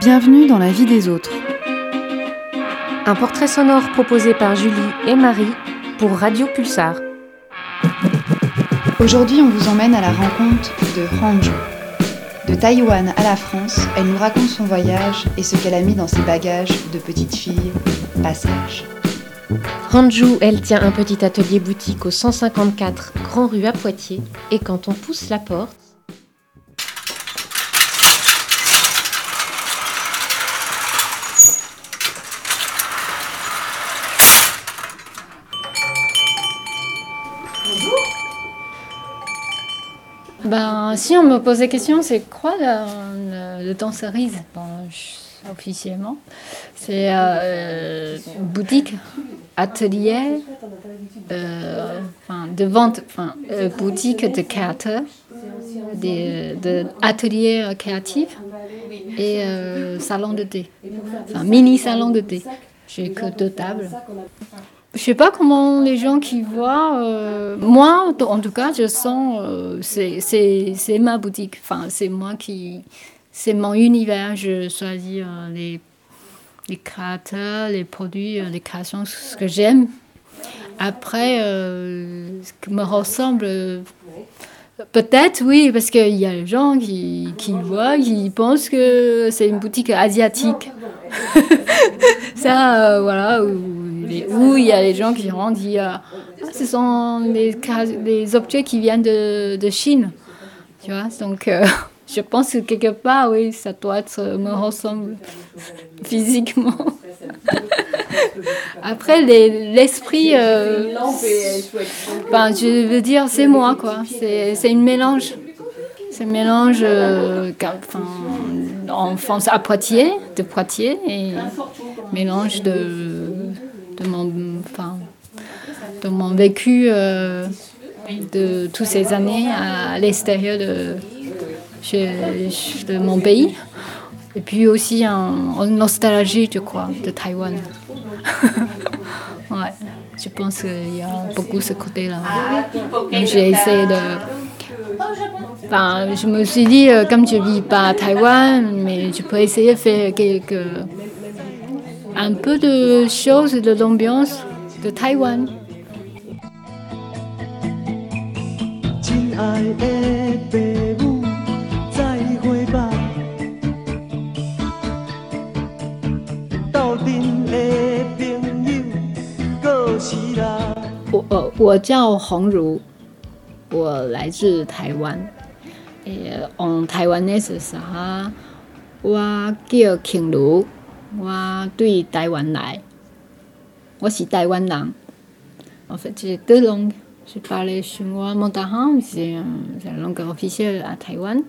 Bienvenue dans la vie des autres. Un portrait sonore proposé par Julie et Marie pour Radio Pulsar. Aujourd'hui, on vous emmène à la rencontre de Hanju. De Taïwan à la France, elle nous raconte son voyage et ce qu'elle a mis dans ses bagages de petite fille. Passage. Hanju, elle tient un petit atelier boutique au 154 Grand Rue à Poitiers et quand on pousse la porte, Si on me pose la question, c'est quoi le, le officiellement C'est euh, boutique, atelier, euh, enfin, de vente, enfin, euh, boutique de créateurs, des, de euh, créatifs et euh, salon de thé, enfin, mini salon de thé. J'ai que deux tables. Je sais pas comment les gens qui voient. euh, moi, en tout cas, je sens euh, c'est ma boutique. Enfin, c'est moi qui c'est mon univers. Je choisis euh, les les créateurs, les produits, euh, les créations, ce que j'aime. Après, ce qui me ressemble. Peut-être, oui, parce qu'il y a des gens qui, qui voient, qui pensent que c'est une boutique asiatique. Ça, voilà, les- où il y a des gens qui rentrent, qui disent ah, ce sont des, des objets qui viennent de, de Chine. Tu vois, donc euh, je pense que quelque part, oui, ça doit être, me ressemble physiquement. Après, les- l'esprit, euh, ben, je veux dire, c'est moi, quoi. C'est une mélange. C'est un mélange euh, enfin, à Poitiers, de Poitiers, et mélange de, de, mon, enfin, de mon vécu euh, de toutes ces années à, l'extérieur de, de mon pays. Et puis aussi en, nostalgie, je crois, de Taïwan. ouais, je pense qu'il y a beaucoup ce côté-là. J'ai essayé de. Enfin, je me suis dit, euh, comme je vis pas à Taïwan, mais je peux essayer de faire quelques. Un peu de choses, de l'ambiance de Taïwan. 亲爱的父母，再会吧。斗阵的朋友，过时啦。我叫洪如，我来自台湾。誒，on Taiwanese 啥？我叫庆如，我对台湾来，我是台湾人。En fait, j'ai deux langues. Je parle chinois mandarin, c'est euh, c'est la langue officielle à Taïwan.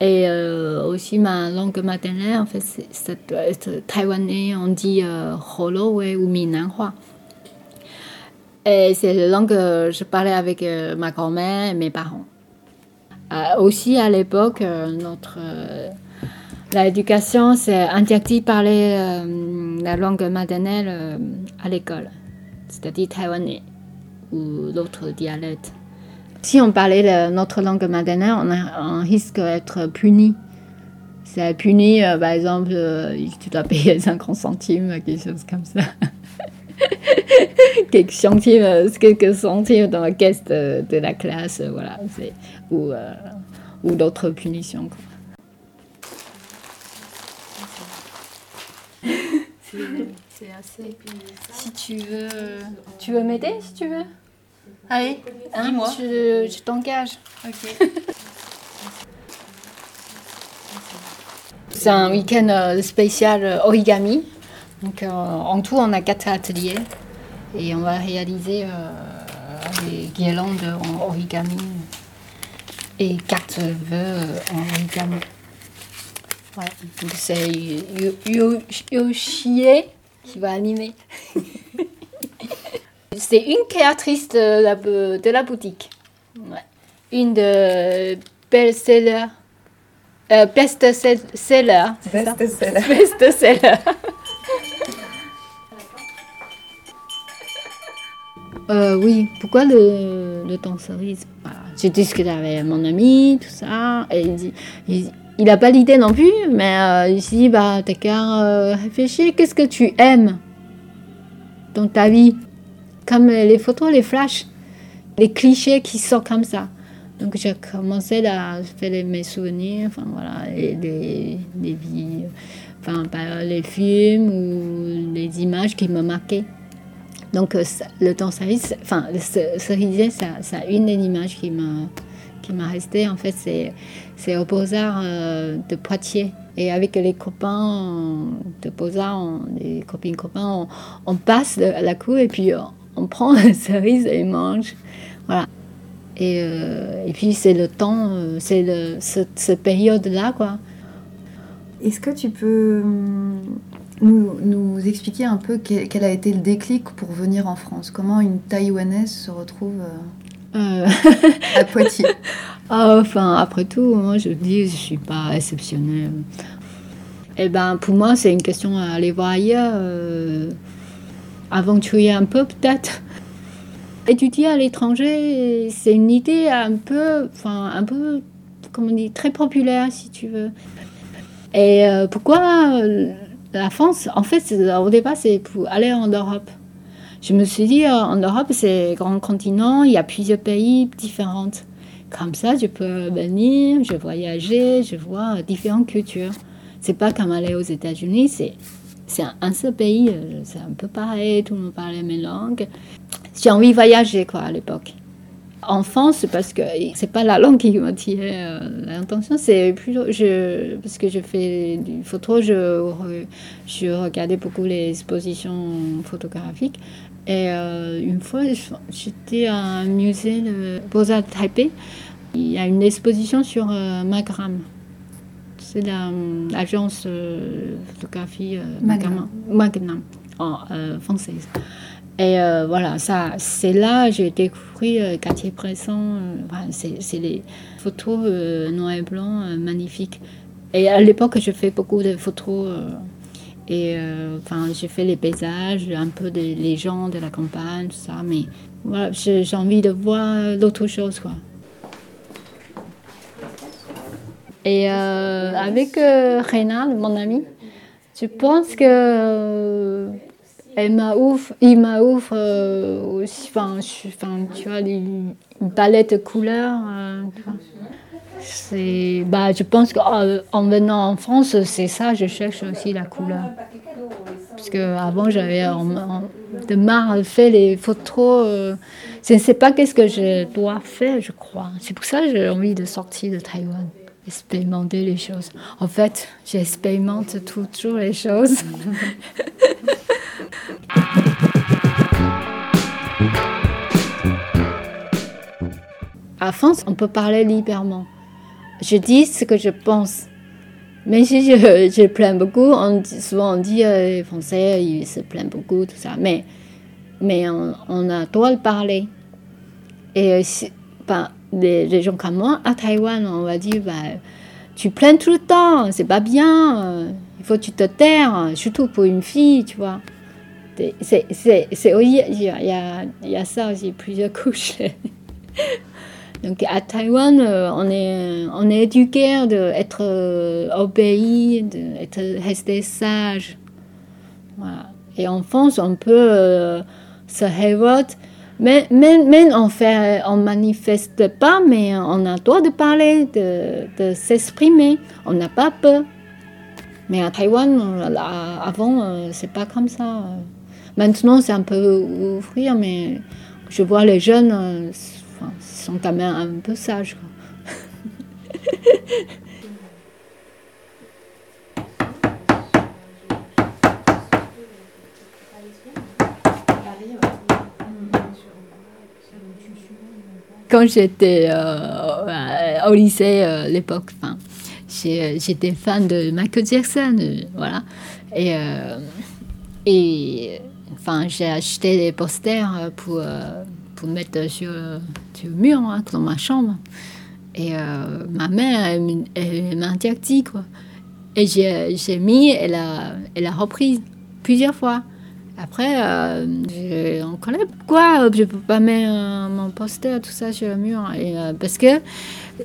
Et euh, aussi ma langue maternelle, en fait, c'est- ça doit être taïwanais, on dit euh, Holowe ou Minanhua. Et c'est la langue que je parlais avec euh, ma grand-mère et mes parents. Euh, aussi, à l'époque, euh, notre euh, l'éducation, c'est interdit de parler euh, la langue maternelle euh, à l'école, c'est-à-dire taïwanais ou d'autres dialectes. Si on parlait notre langue maternelle, on, risque d'être puni. C'est puni, euh, par exemple, euh, tu dois payer 50 centimes, quelque chose comme ça. quelques centimes, euh, dans la caisse de, la classe, euh, voilà, ou, euh, d'autres punitions. C'est assez. Si tu veux, tu veux m'aider, si tu veux? Allez, Hein, dis-moi. Je, je t'engage. Ok. C'est un week-end euh, spécial euh, origami. Donc, euh, en tout, on a quatre ateliers et on va réaliser euh, des guirlandes en origami et quatre vœux euh, en origami. Ouais, donc c'est Yo- Yo- Yoshie qui va animer. c'est une créatrice de la, de la boutique. Ouais. Une de best-seller. Euh, best-seller. Best-seller. Best-seller. Euh, oui, pourquoi le, le dancerise Voilà. J'ai discuté avec mon ami, tout ça, et il, dit- il- il n'a pas l'idée non plus, mais euh, il se dit, bah, t'as qu'à euh, réfléchir, qu'est-ce que tu aimes dans ta vie? Comme les photos, les flashs, les clichés qui sortent comme ça. Donc j'ai commencé à faire mes souvenirs, enfin voilà, les, vies, enfin par les films ou les images qui me marquaient. Donc euh, le temps cerise, enfin ça, ça a une des images qui m'a qui m'a resté. En fait, c'est c'est au Beaux-Arts euh, de Poitiers. Et avec les copains de Beaux-Arts, les copines copains, on, passe de- la cour et puis on, prend la cerise et mange. Voilà. Et, euh, et puis c'est le temps, euh, c'est cette période-là, quoi. Est-ce que tu peux hum, nous, expliquer un peu quel a été le déclic pour venir en France? Comment une Taïwanaise se retrouve euh, à Poitiers Ah, enfin, après tout, moi je dis, je suis pas exceptionnelle. Eh ben, pour moi, c'est une question à aller voir ailleurs, euh, aventurer un peu peut-être. Étudier à l'étranger, c'est une idée un peu, enfin, un peu, comment on dit, très populaire si tu veux. Et euh, pourquoi euh, la France En fait, au départ, c'est pour aller en Europe. Je me suis dit, euh, en Europe, c'est grand continent, il y a plusieurs pays différents. Comme ça, je peux venir, je voyager, je vois différentes cultures. C'est pas comme aller aux États-Unis, c'est c'est un, seul pays, euh, c'est un peu pareil, tout le monde parle la même langue. J'ai envie de voyager quoi à l'époque. En France, parce que c'est pas la langue qui m'attirait euh, l'intention, c'est plutôt je parce que je fais du photo, je je regardais beaucoup les expositions photographiques. Et euh, une fois, j'étais à un musée de Beaux-Arts de Taipei. Il y a une exposition sur euh, Magram. C'est la- l'agence euh, photographie euh, Magnum. Magnum, en euh, française. Et euh, voilà, ça, c'est là que j'ai découvert euh, euh, voilà, c'est les photos euh, noir et blanc euh, magnifiques. Et à l'époque, je fais beaucoup de photos. Et euh, enfin, j'ai fait les paysages, un peu des les gens de la campagne, tout ça. Mais voilà, j'ai envie de voir l'autre chose, quoi. Et euh, avec euh, Reynald, mon ami, je pense que euh, m'a ouvert, il m'a ouvert euh, aussi, enfin, tu vois, une palette de couleurs. Euh, c'est, bah, je pense qu'en venant en France, c'est ça, je cherche aussi la couleur. Parce qu'avant, j'avais de marre fait les photos. euh, je ne sais pas qu'est-ce que je dois faire, je crois. C'est pour ça que j'ai envie de sortir de Taïwan, expérimenter les choses. En fait, j'expérimente toujours les choses. À France, on peut parler librement. Je dis ce que je pense. Mais si je, je plains beaucoup, souvent on dit euh, Français, ils se plaignent beaucoup, tout ça. Mais, mais on, on a droit de parler. Et euh, si- les, gens comme moi, à Taïwan, on va dire, bah, tu plains tout le temps, c'est pas bien, euh, il faut que tu te taires, surtout pour une fille, tu vois. C'est- C'est, c'est, il y a, y a ça aussi, plusieurs couches. Donc à Taïwan, euh, on est, on est éduqué d'être euh, obéi, d'être resté sage. Et en France, on peut euh, se révolter, mais, mais on fait, on manifeste pas, mais on a le droit de parler, de, s'exprimer. On n'a pas peur. Mais à Taïwan, avant, c'est pas comme ça. Maintenant, c'est un peu ouvrir, mais je vois les jeunes, sont quand même un peu sages. Quand j'étais euh, au lycée euh, l'époque, j'étais fan de Michael Jackson, euh, voilà. Et, euh, et enfin, j'ai acheté des posters pour, pour mettre sur, sur mur hein, dans ma chambre. Et euh, ma mère, elle, elle m'a interdit, quoi. Et j'ai mis, elle a, elle a repris plusieurs fois. Après, euh, en colère. Pourquoi je peux pas mettre mon poster, tout ça sur le mur? Et, euh, Parce que,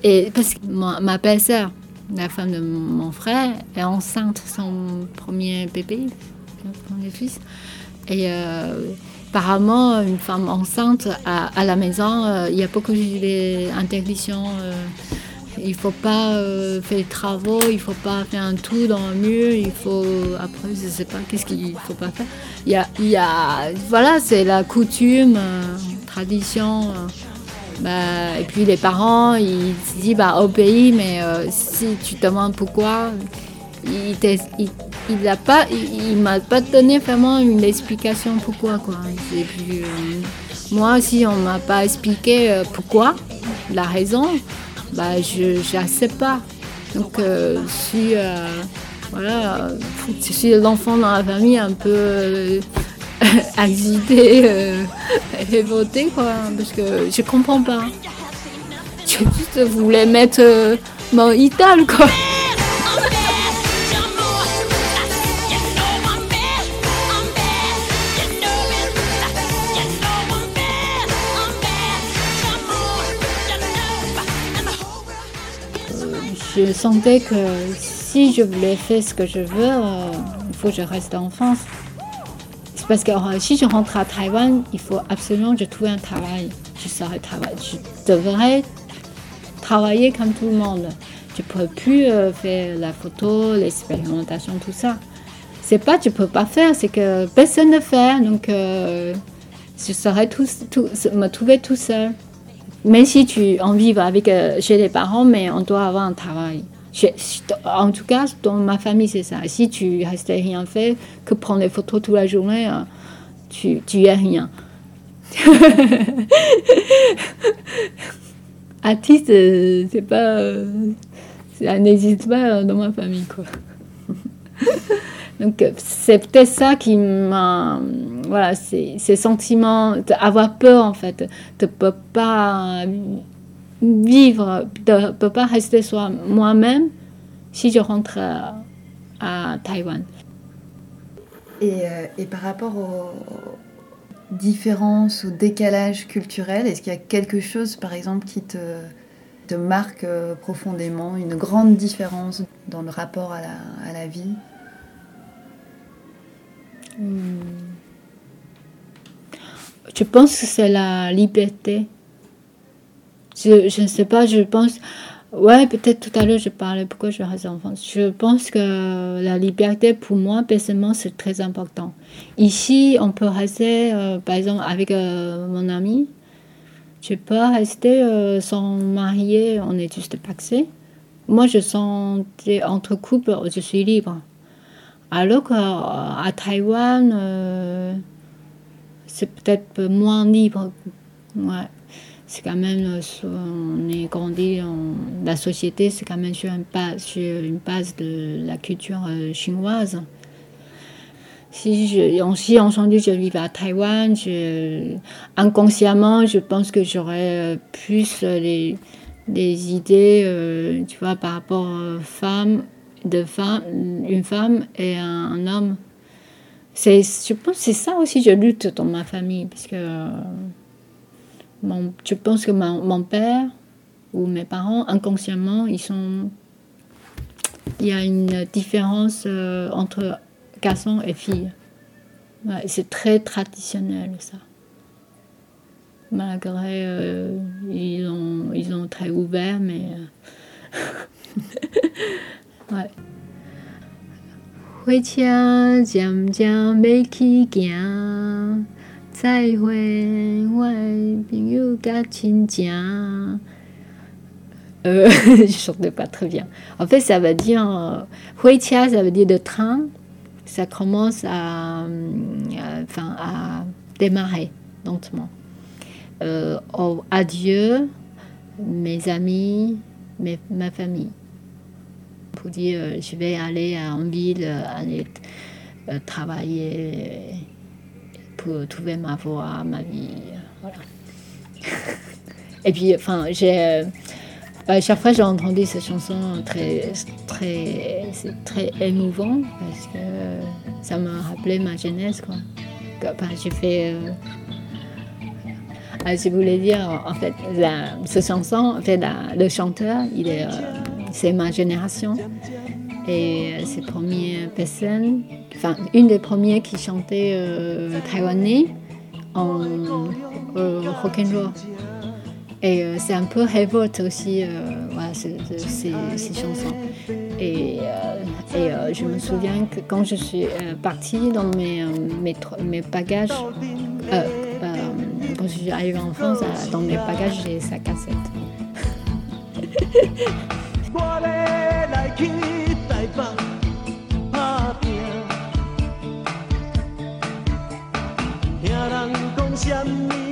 et, parce que ma, ma belle-sœur, la femme de mon frère, est enceinte, son premier bébé, son premier fils. Et euh, apparemment, une femme enceinte à, à la maison, euh, il y a beaucoup d'interdictions. Euh, il faut pas euh, faire des travaux, il faut pas faire un trou dans le mur, il faut après je sais pas qu'est-ce qu'il faut pas faire. Y a, y a voilà c'est la coutume, tradition. bah, et puis les parents ils se disent bah au pays mais si tu te demandes pourquoi il t'es- il, il a pas il, m'a pas donné vraiment une explication pourquoi quoi. Euh, moi si on m'a pas expliqué euh, pourquoi la raison bah je j'accepte pas. Donc euh, je suis euh, voilà, euh, je suis l'enfant dans la famille un peu agité, révolté quoi, parce que je comprends pas. Je voulais mettre mon idole quoi. Je sentais que si je voulais faire ce que je veux, euh, il faut que je reste en France. C'est parce que euh, si je rentre à Taïwan, il faut absolument que je trouve un travail. Je travailler. Je devrais travailler comme tout le monde. Je ne peux plus euh, faire la photo, l'expérimentation, tout ça. C'est pas que je peux pas faire, c'est que personne ne fait. Donc, je tout, tout- me trouver tout seul. Même si tu en vives avec euh, chez les parents, mais on doit avoir un travail. En tout cas, dans ma famille, c'est ça. Si tu restes rien faire, que prendre des photos toute la journée, euh, tu, tu es rien. Artiste, euh, c'est pas. ça n'existe pas dans ma famille, quoi. Donc, euh, c'est peut-être ça qui m'a. Voilà, ces sentiments, d'avoir peur, en fait, de ne pas vivre, ne peut pas rester soi moi-même si je rentre à, à Taïwan. Et, euh, et par rapport aux différences, au décalage culturel, est-ce qu'il y a quelque chose, par exemple, qui te, te marque euh, profondément, une grande différence dans le rapport à la, à la vie? Je pense que c'est la liberté. Je, ne sais pas, je pense. Ouais, peut-être tout à l'heure je parlais pourquoi je reste en France. Je pense que la liberté pour moi, personnellement, c'est très important. Ici, on peut rester, euh, par exemple, avec euh, mon ami. Je peux rester euh, sans marier, on est juste paxé. Moi, je sens entre couples, je suis libre. Alors qu'à Taïwan, euh, c'est peut-être moins libre. Ouais. C'est quand même, euh, on est grandi, en- la société, c'est quand même sur une base, de la culture euh, chinoise. Si, je, on- si je vivais à Taïwan, inconsciemment, je pense que j'aurais plus les, les idées, tu vois, par rapport aux femmes, de femme, une femme et un, homme. C'est, je pense c'est ça aussi je lutte dans ma famille, parce que euh, je pense que mon, père ou mes parents, inconsciemment, ils sont... Il y a une différence euh, entre garçon et fille. Ouais, c'est très traditionnel, ça. Malgré, euh, ils, ont, ils ont très ouvert, mais... ouais. 火车渐渐要起行，再会，我的朋友甲亲情。Euh, je chantais pas très bien. En fait, ça veut dire. Euh, Huitia, ça veut dire de train. Ça commence à, euh, enfin, à démarrer lentement. Euh, au adieu, mes amis, mes- ma famille. Pour dire, euh, je vais aller en ville, euh, aller euh, travailler pour trouver ma voie, ma vie. Voilà. Et puis, enfin, j'ai. chaque fois, j'ai entendu cette chanson très, très, c'est très émouvant parce que ça m'a rappelé ma jeunesse, quoi. J'ai fait. ah, je voulais dire, en fait, la, chanson, en fait, le chanteur, il est, c'est ma génération. Et euh, c'est la première personne, enfin une des premières qui chantait euh, taïwanais en euh, rock'n'roll. Et euh, c'est un peu révolte aussi, euh, ces, chansons. Et, euh, euh, je me souviens que quand je suis euh, partie dans mes, euh, mes, mes bagages, euh, euh, quand je suis arrivée en France, euh, dans mes bagages, j'ai sa cassette. 我要来去台北打拼。听人讲什么